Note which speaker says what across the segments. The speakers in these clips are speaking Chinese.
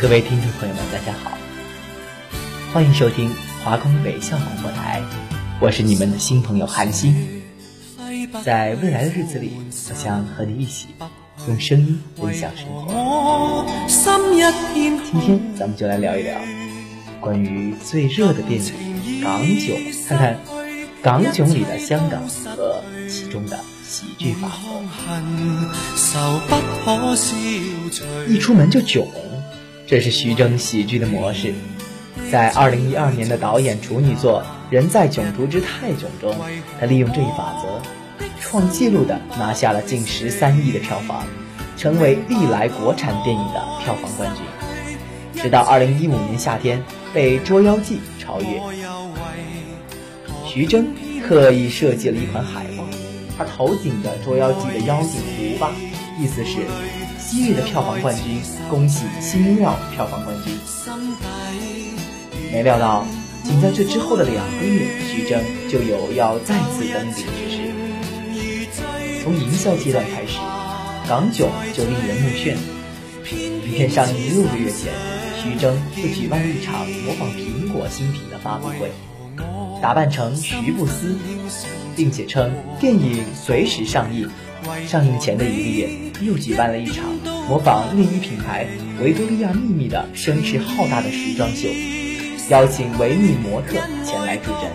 Speaker 1: 各位听众朋友们，大家好，欢迎收听华工北校广播台，我是你们的新朋友韩星。在未来的日子里，我想和你一起用声音分享生活。今天咱们就来聊一聊关于最热的电影《港囧》，看看《港囧》里的香港和其中的喜剧法则。一出门就囧。这是徐峥喜剧的模式，在二零一二年的导演处女作《人在囧途之泰囧》中，他利用这一法则，创纪录的拿下了近十三亿的票房，成为历来国产电影的票房冠军。直到二零一五年夏天被《捉妖记》超越。徐峥刻意设计了一款海报，他头顶着《捉妖记》的妖精胡巴，意思是。昔日的票房冠军，恭喜新料票房冠军。没料到，仅在这之后的两个月，徐峥就有要再次登顶之势。从营销阶段开始，港囧就令人目眩。影片上映六个月前，徐峥就举办了一场模仿苹果新品的发布会，打扮成徐布斯，并且称电影随时上映。上映前的一个月，又举办了一场模仿内衣品牌维多利亚秘密的声势浩大的时装秀，邀请维密模特前来助阵。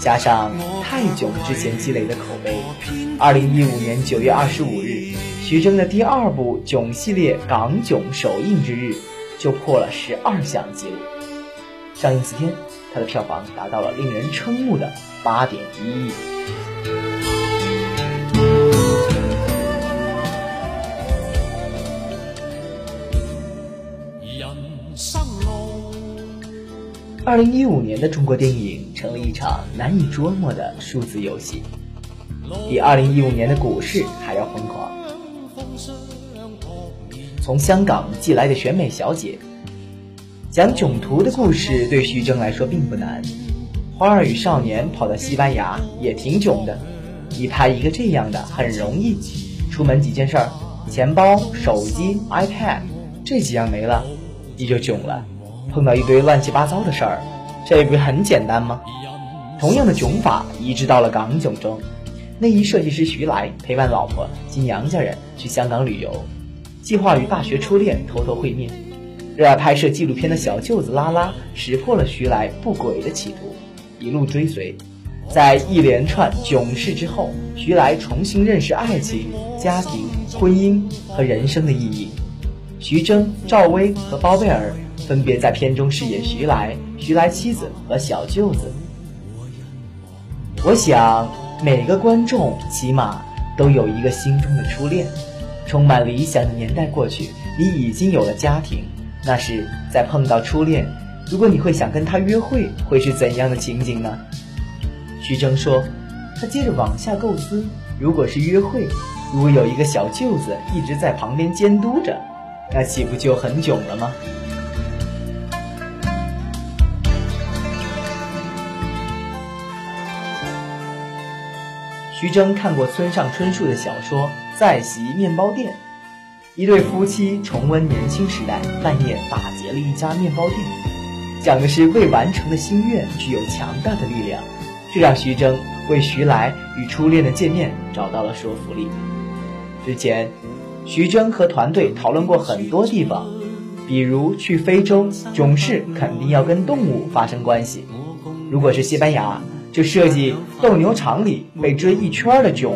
Speaker 1: 加上泰囧之前积累的口碑，二零一五年九月二十五日，徐峥的第二部囧系列港囧首映之日，就破了十二项纪录。上映四天，它的票房达到了令人瞠目的八点一亿。二零一五年的中国电影成了一场难以捉摸的数字游戏，比二零一五年的股市还要疯狂。从香港寄来的选美小姐，讲囧途的故事对徐峥来说并不难。花儿与少年跑到西班牙也挺囧的，你拍一个这样的很容易。出门几件事儿，钱包、手机、iPad 这几样没了，你就囧了。碰到一堆乱七八糟的事儿，这不是很简单吗？同样的囧法移植到了港囧中，内衣设计师徐来陪伴老婆及娘家人去香港旅游，计划与大学初恋偷偷会面。热爱拍摄纪录片的小舅子拉拉识破了徐来不轨的企图，一路追随。在一连串囧事之后，徐来重新认识爱情、家庭、婚姻和人生的意义。徐峥、赵薇和包贝尔。分别在片中饰演徐来、徐来妻子和小舅子。我想每个观众起码都有一个心中的初恋，充满理想的年代过去，你已经有了家庭。那时再碰到初恋，如果你会想跟他约会，会是怎样的情景呢？徐峥说，他接着往下构思：如果是约会，如果有一个小舅子一直在旁边监督着，那岂不就很囧了吗？徐峥看过村上春树的小说《在席面包店》，一对夫妻重温年轻时代，半夜打劫了一家面包店，讲的是未完成的心愿具有强大的力量，这让徐峥为徐来与初恋的见面找到了说服力。之前，徐峥和团队讨论过很多地方，比如去非洲，囧事肯定要跟动物发生关系；如果是西班牙。就设计斗牛场里被追一圈的囧。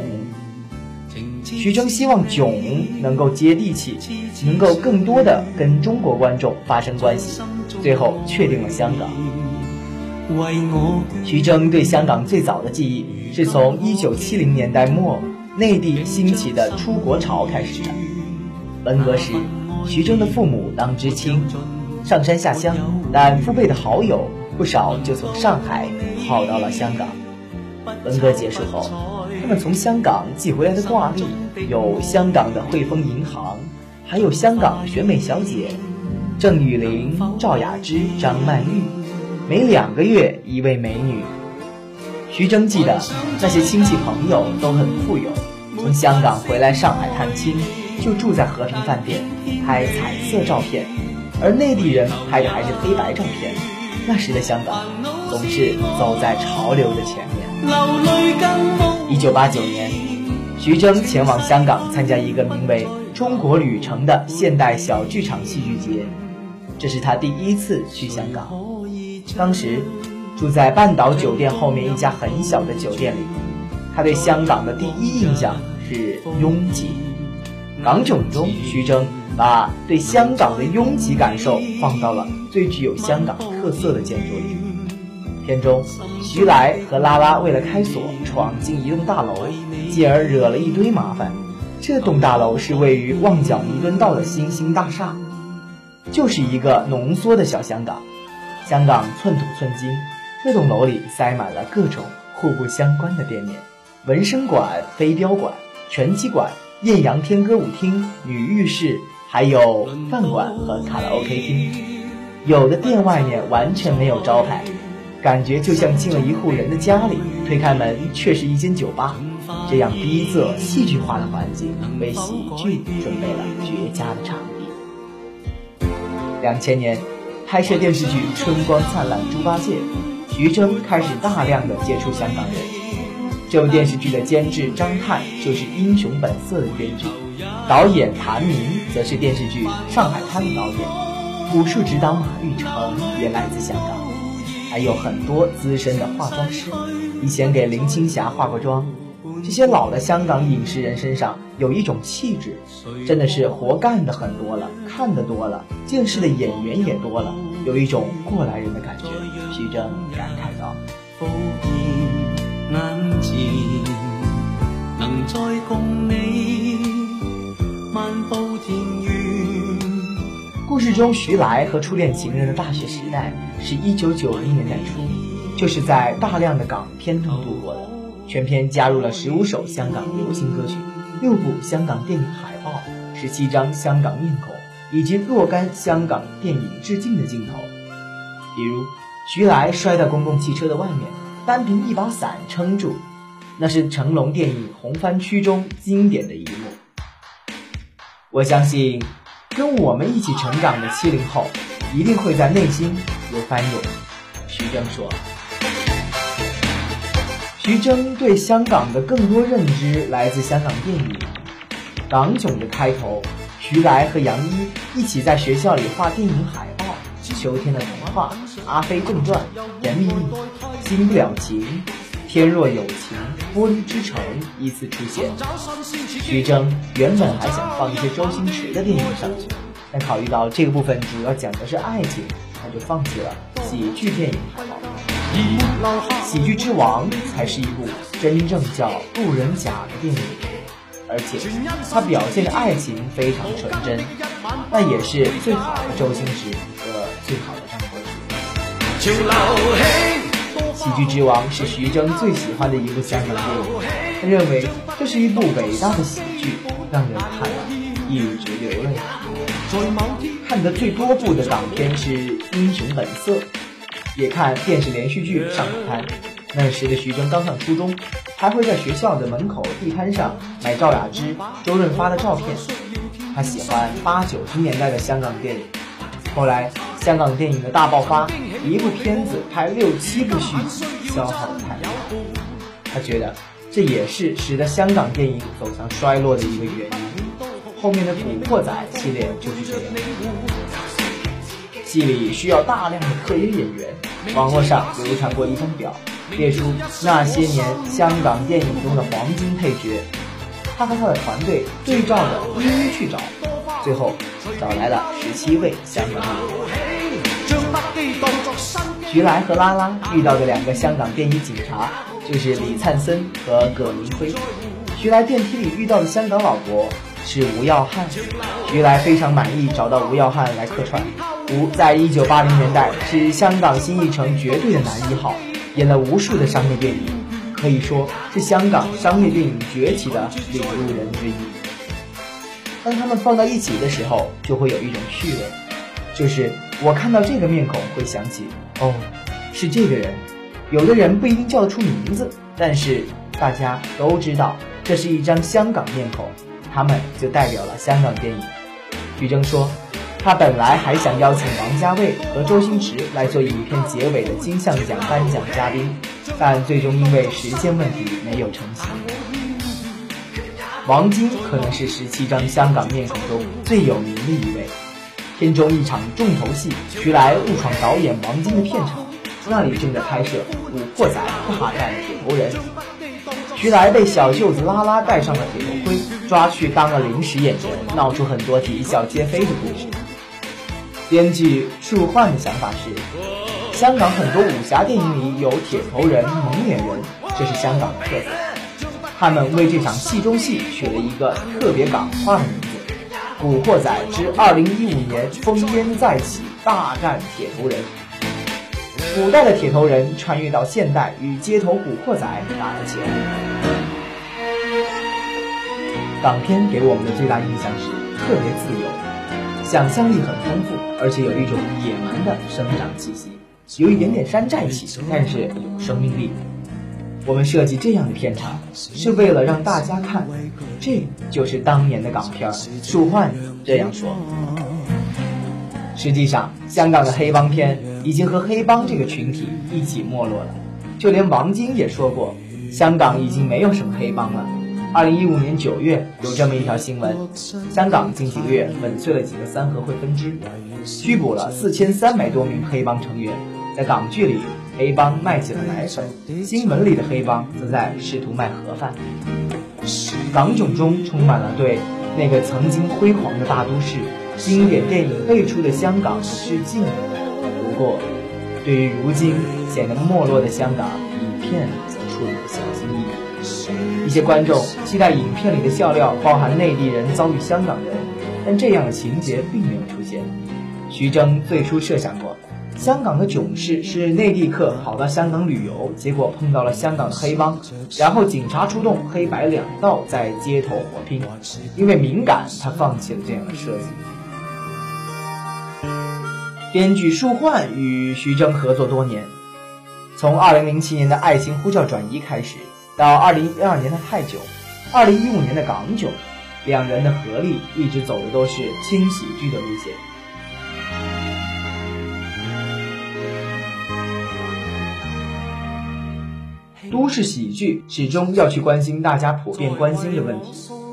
Speaker 1: 徐峥希望囧能够接地气，能够更多的跟中国观众发生关系。最后确定了香港。徐峥对香港最早的记忆是从1970年代末内地兴起的出国潮开始的。文革时，徐峥的父母当知青，上山下乡，但父辈的好友不少就从上海。跑到了香港。文革结束后，他们从香港寄回来的挂历有香港的汇丰银行，还有香港选美小姐郑雨玲、赵雅芝、张曼玉，每两个月一位美女。徐峥记得那些亲戚朋友都很富有，从香港回来上海探亲，就住在和平饭店，拍彩色照片，而内地人拍的还是黑白照片。那时的香港总是走在潮流的前面。一九八九年，徐峥前往香港参加一个名为《中国旅程》的现代小剧场戏剧节，这是他第一次去香港。当时。住在半岛酒店后面一家很小的酒店里，他对香港的第一印象是拥挤。港囧中，徐峥把对香港的拥挤感受放到了最具有香港特色的建筑里。片中，徐来和拉拉为了开锁闯进一栋大楼，进而惹了一堆麻烦。这栋大楼是位于旺角弥敦道的新兴大厦，就是一个浓缩的小香港。香港寸土寸金。这栋楼里塞满了各种互不相关的店面，纹身馆、飞镖馆、拳击馆、艳阳天歌舞厅、女浴室，还有饭馆和卡拉 OK 厅。有的店外面完全没有招牌，感觉就像进了一户人的家里，推开门却是一间酒吧。这样逼仄、戏剧化的环境，为喜剧准备了绝佳的场地。两千年，拍摄电视剧《春光灿烂猪八戒》。徐峥开始大量的接触香港人。这部电视剧的监制张翰就是《英雄本色》的编剧，导演谭明则是电视剧《上海滩》的导演，武术指导马玉成也来自香港，还有很多资深的化妆师，以前给林青霞化过妆。这些老的香港影视人身上有一种气质，真的是活干的很多了，看得多了，见识的演员也多了，有一种过来人的感觉。徐峥感慨道：“难再共你漫步田园故事中，徐来和初恋情人的大学时代是一九九零年代初，就是在大量的港片中度过的。全片加入了十五首香港流行歌曲，六部香港电影海报，十七张香港面孔，以及若干香港电影致敬的镜头，比如。”徐来摔到公共汽车的外面，单凭一把伞撑住，那是成龙电影《红番区》中经典的一幕。我相信，跟我们一起成长的七零后，一定会在内心有翻涌。徐峥说。徐峥对香港的更多认知来自香港电影《港囧》的开头，徐来和杨一一起在学校里画电影海报。秋天的童话，《阿飞正传》，甜蜜蜜，新不了情，天若有情，玻璃之城依次出现。徐峥原本还想放一些周星驰的电影上去，但考虑到这个部分主要讲的是爱情，他就放弃了喜剧电影。喜剧之王才是一部真正叫路人甲的电影，而且他表现的爱情非常纯真，那也是最好的周星驰和。最好，《喜剧之王》是徐峥最喜欢的一部香港电影，他认为这是一部伟大的喜剧，让人看了一直流泪。看得最多部的港片是《英雄本色》，也看电视连续剧《上海滩》。那时的徐峥刚上初中，还会在学校的门口地摊上买赵雅芝、周润发的照片。他喜欢八九十年代的香港电影，后来。香港电影的大爆发，一部片子拍六七部续集，消耗的太大。他觉得这也是使得香港电影走向衰落的一个原因。后面的《古惑仔》系列就是这样。戏里需要大量的特约演员，网络上流传过一张表，列出那些年香港电影中的黄金配角。他和他的团队对照着一一去找，最后找来了十七位香港演员。徐来和拉拉遇到的两个香港电影警察就是李灿森和葛明辉。徐来电梯里遇到的香港老伯是吴耀汉。徐来非常满意找到吴耀汉来客串。吴在一九八零年代是香港新艺城绝对的男一号，演了无数的商业电影，可以说是香港商业电影崛起的领路人之一。当他们放到一起的时候，就会有一种趣味，就是。我看到这个面孔，会想起哦，是这个人。有的人不一定叫得出名字，但是大家都知道这是一张香港面孔，他们就代表了香港电影。徐峥说，他本来还想邀请王家卫和周星驰来做影片结尾的金像奖颁奖嘉宾，但最终因为时间问题没有成行。王晶可能是十七张香港面孔中最有名的一位。片中一场重头戏，徐来误闯导演王晶的片场。那里正在拍摄《古惑仔大战铁头人》，徐来被小舅子拉拉戴上了铁头盔，抓去当了临时演员，闹出很多啼笑皆非的故事。编剧树焕的想法是，香港很多武侠电影里有铁头人、蒙脸人，这是香港的特色。他们为这场戏中戏取了一个特别港化的名字，《古惑仔之二零一五年烽烟再起大战铁头人》。古代的铁头人穿越到现代，与街头古惑仔打了起来。港片给我们的最大印象是特别自由，想象力很丰富，而且有一种野蛮的生长气息，有一点点山寨气，但是有生命力。我们设计这样的片场，是为了让大家看，这就是当年的港片。树焕这样说。实际上，香港的黑帮片已经和黑帮这个群体一起没落了。就连王晶也说过，香港已经没有什么黑帮了。二零一五年九月，有这么一条新闻：香港近几个月粉碎了几个三合会分支，拘捕了四千三百多名黑帮成员。在港剧里，黑帮卖起了奶粉；新闻里的黑帮则在试图卖盒饭。港囧中充满了对那个曾经辉煌的大都市。经典电影辈出的香港致敬。不过，对于如今显得没落的香港，影片则处理的小心翼翼。一些观众期待影片里的笑料包含内地人遭遇香港人，但这样的情节并没有出现。徐峥最初设想过，香港的囧事是内地客跑到香港旅游，结果碰到了香港的黑帮，然后警察出动，黑白两道在街头火拼。因为敏感，他放弃了这样的设计。编剧树焕与徐峥合作多年，从2007年的《爱情呼叫转移》开始，到2012年的《泰囧》，2015年的《港囧》，两人的合力一直走的都是轻喜剧的路线。都市喜剧始终要去关心大家普遍关心的问题。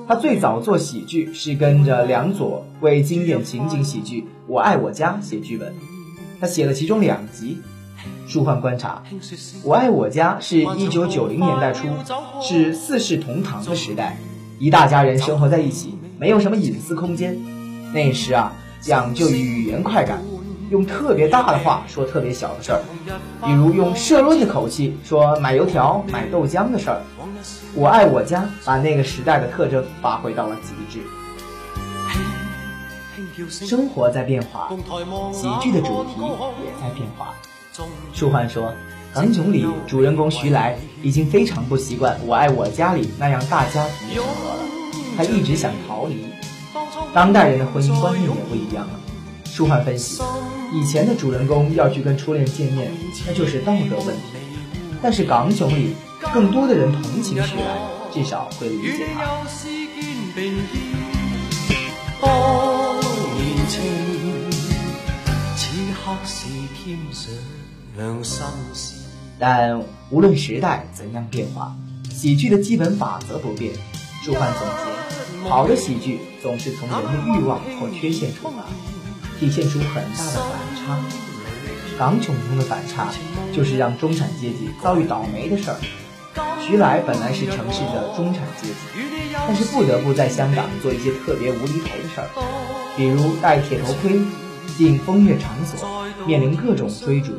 Speaker 1: 他最早做喜剧是跟着梁左为经典情景喜剧《我爱我家》写剧本，他写了其中两集。舒幻观察，《我爱我家》是一九九零年代初，是四世同堂的时代，一大家人生活在一起，没有什么隐私空间。那时啊，讲究语言快感，用特别大的话说特别小的事儿，比如用社论的口气说买油条、买豆浆的事儿。我爱我家，把那个时代的特征发挥到了极致。生活在变化，喜剧的主题也在变化。舒焕说，港囧里主人公徐来已经非常不习惯我爱我家里那样大家庭的生活了，他一直想逃离。当代人的婚姻观念也不一样了。舒焕分析，以前的主人公要去跟初恋见面，那就是道德问题，但是港囧里。更多的人同情徐来，至少会理解他。但无论时代怎样变化，喜剧的基本法则不变。舒焕总结：好的喜剧总是从人的欲望或缺陷出发，体现出很大的反差。港囧中的反差，就是让中产阶级遭遇倒霉的事儿。徐来本来是城市的中产阶级，但是不得不在香港做一些特别无厘头的事儿，比如戴铁头盔进风月场所，面临各种追逐。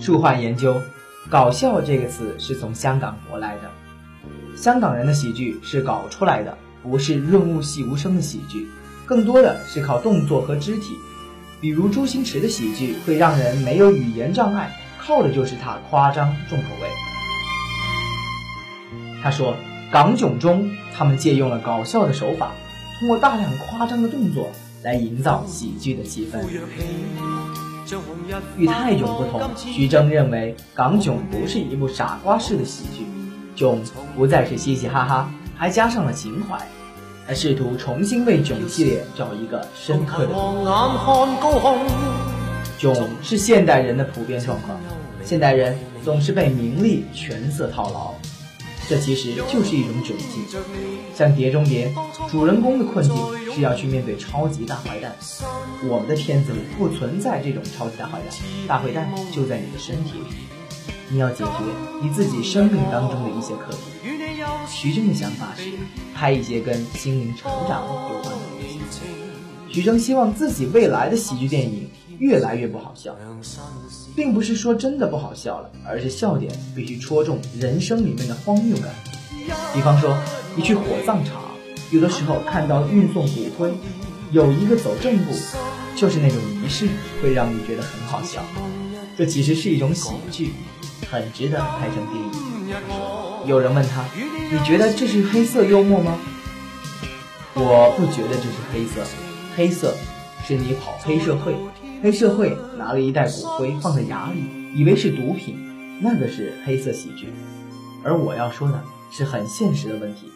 Speaker 1: 树焕研究，搞笑这个词是从香港活来的，香港人的喜剧是搞出来的，不是润物细无声的喜剧，更多的是靠动作和肢体。比如周星驰的喜剧会让人没有语言障碍，靠的就是他夸张重口味。他说，港囧中他们借用了搞笑的手法，通过大量夸张的动作，来营造喜剧的气氛。与泰囧不同，徐峥认为港囧不是一部傻瓜式的喜剧，囧不再是嘻嘻哈哈，还加上了情怀。他试图重新为囧系列找一个深刻的。囧是现代人的普遍状况，现代人总是被名利权色套牢，这其实就是一种窘境。像《碟中谍》，主人公的困境是要去面对超级大坏蛋。我们的片子里不存在这种超级大坏蛋，大坏蛋就在你的身体里，你要解决你自己生命当中的一些课题。徐峥的想法是拍一些跟心灵成长有关的东西。徐峥希望自己未来的喜剧电影。越来越不好笑，并不是说真的不好笑了，而是笑点必须戳中人生里面的荒谬感。比方说，你去火葬场，有的时候看到运送骨灰，有一个走正步，就是那种仪式，会让你觉得很好笑。这其实是一种喜剧，很值得拍成电影。有人问他，你觉得这是黑色幽默吗？我不觉得这是黑色，黑色是你跑黑社会。黑社会拿了一袋骨灰放在牙里，以为是毒品，那个是黑色喜剧。而我要说的是很现实的问题，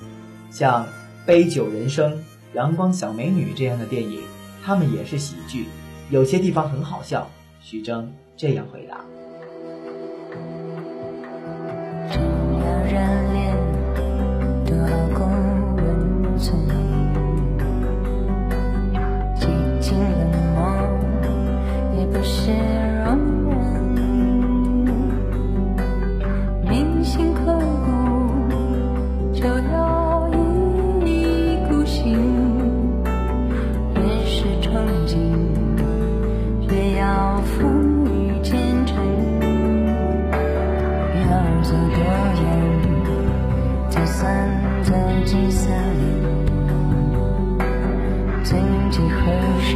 Speaker 1: 像《杯酒人生》《阳光小美女》这样的电影，他们也是喜剧，有些地方很好笑。徐峥这样回答。
Speaker 2: 是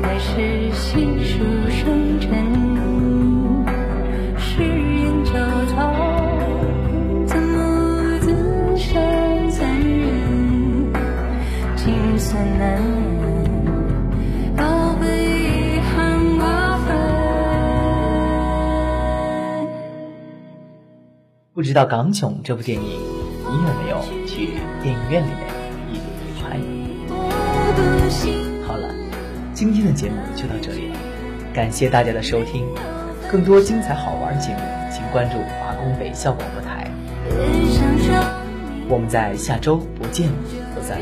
Speaker 2: 开始细数生辰，誓言交错，独自伤残忍，尽算难，分。
Speaker 1: 不知道《港囧》这部电影，你有没有去电影院里面？今天的节目就到这里了，感谢大家的收听。更多精彩好玩节目，请关注华工北校广播台。我们在下周不见不散。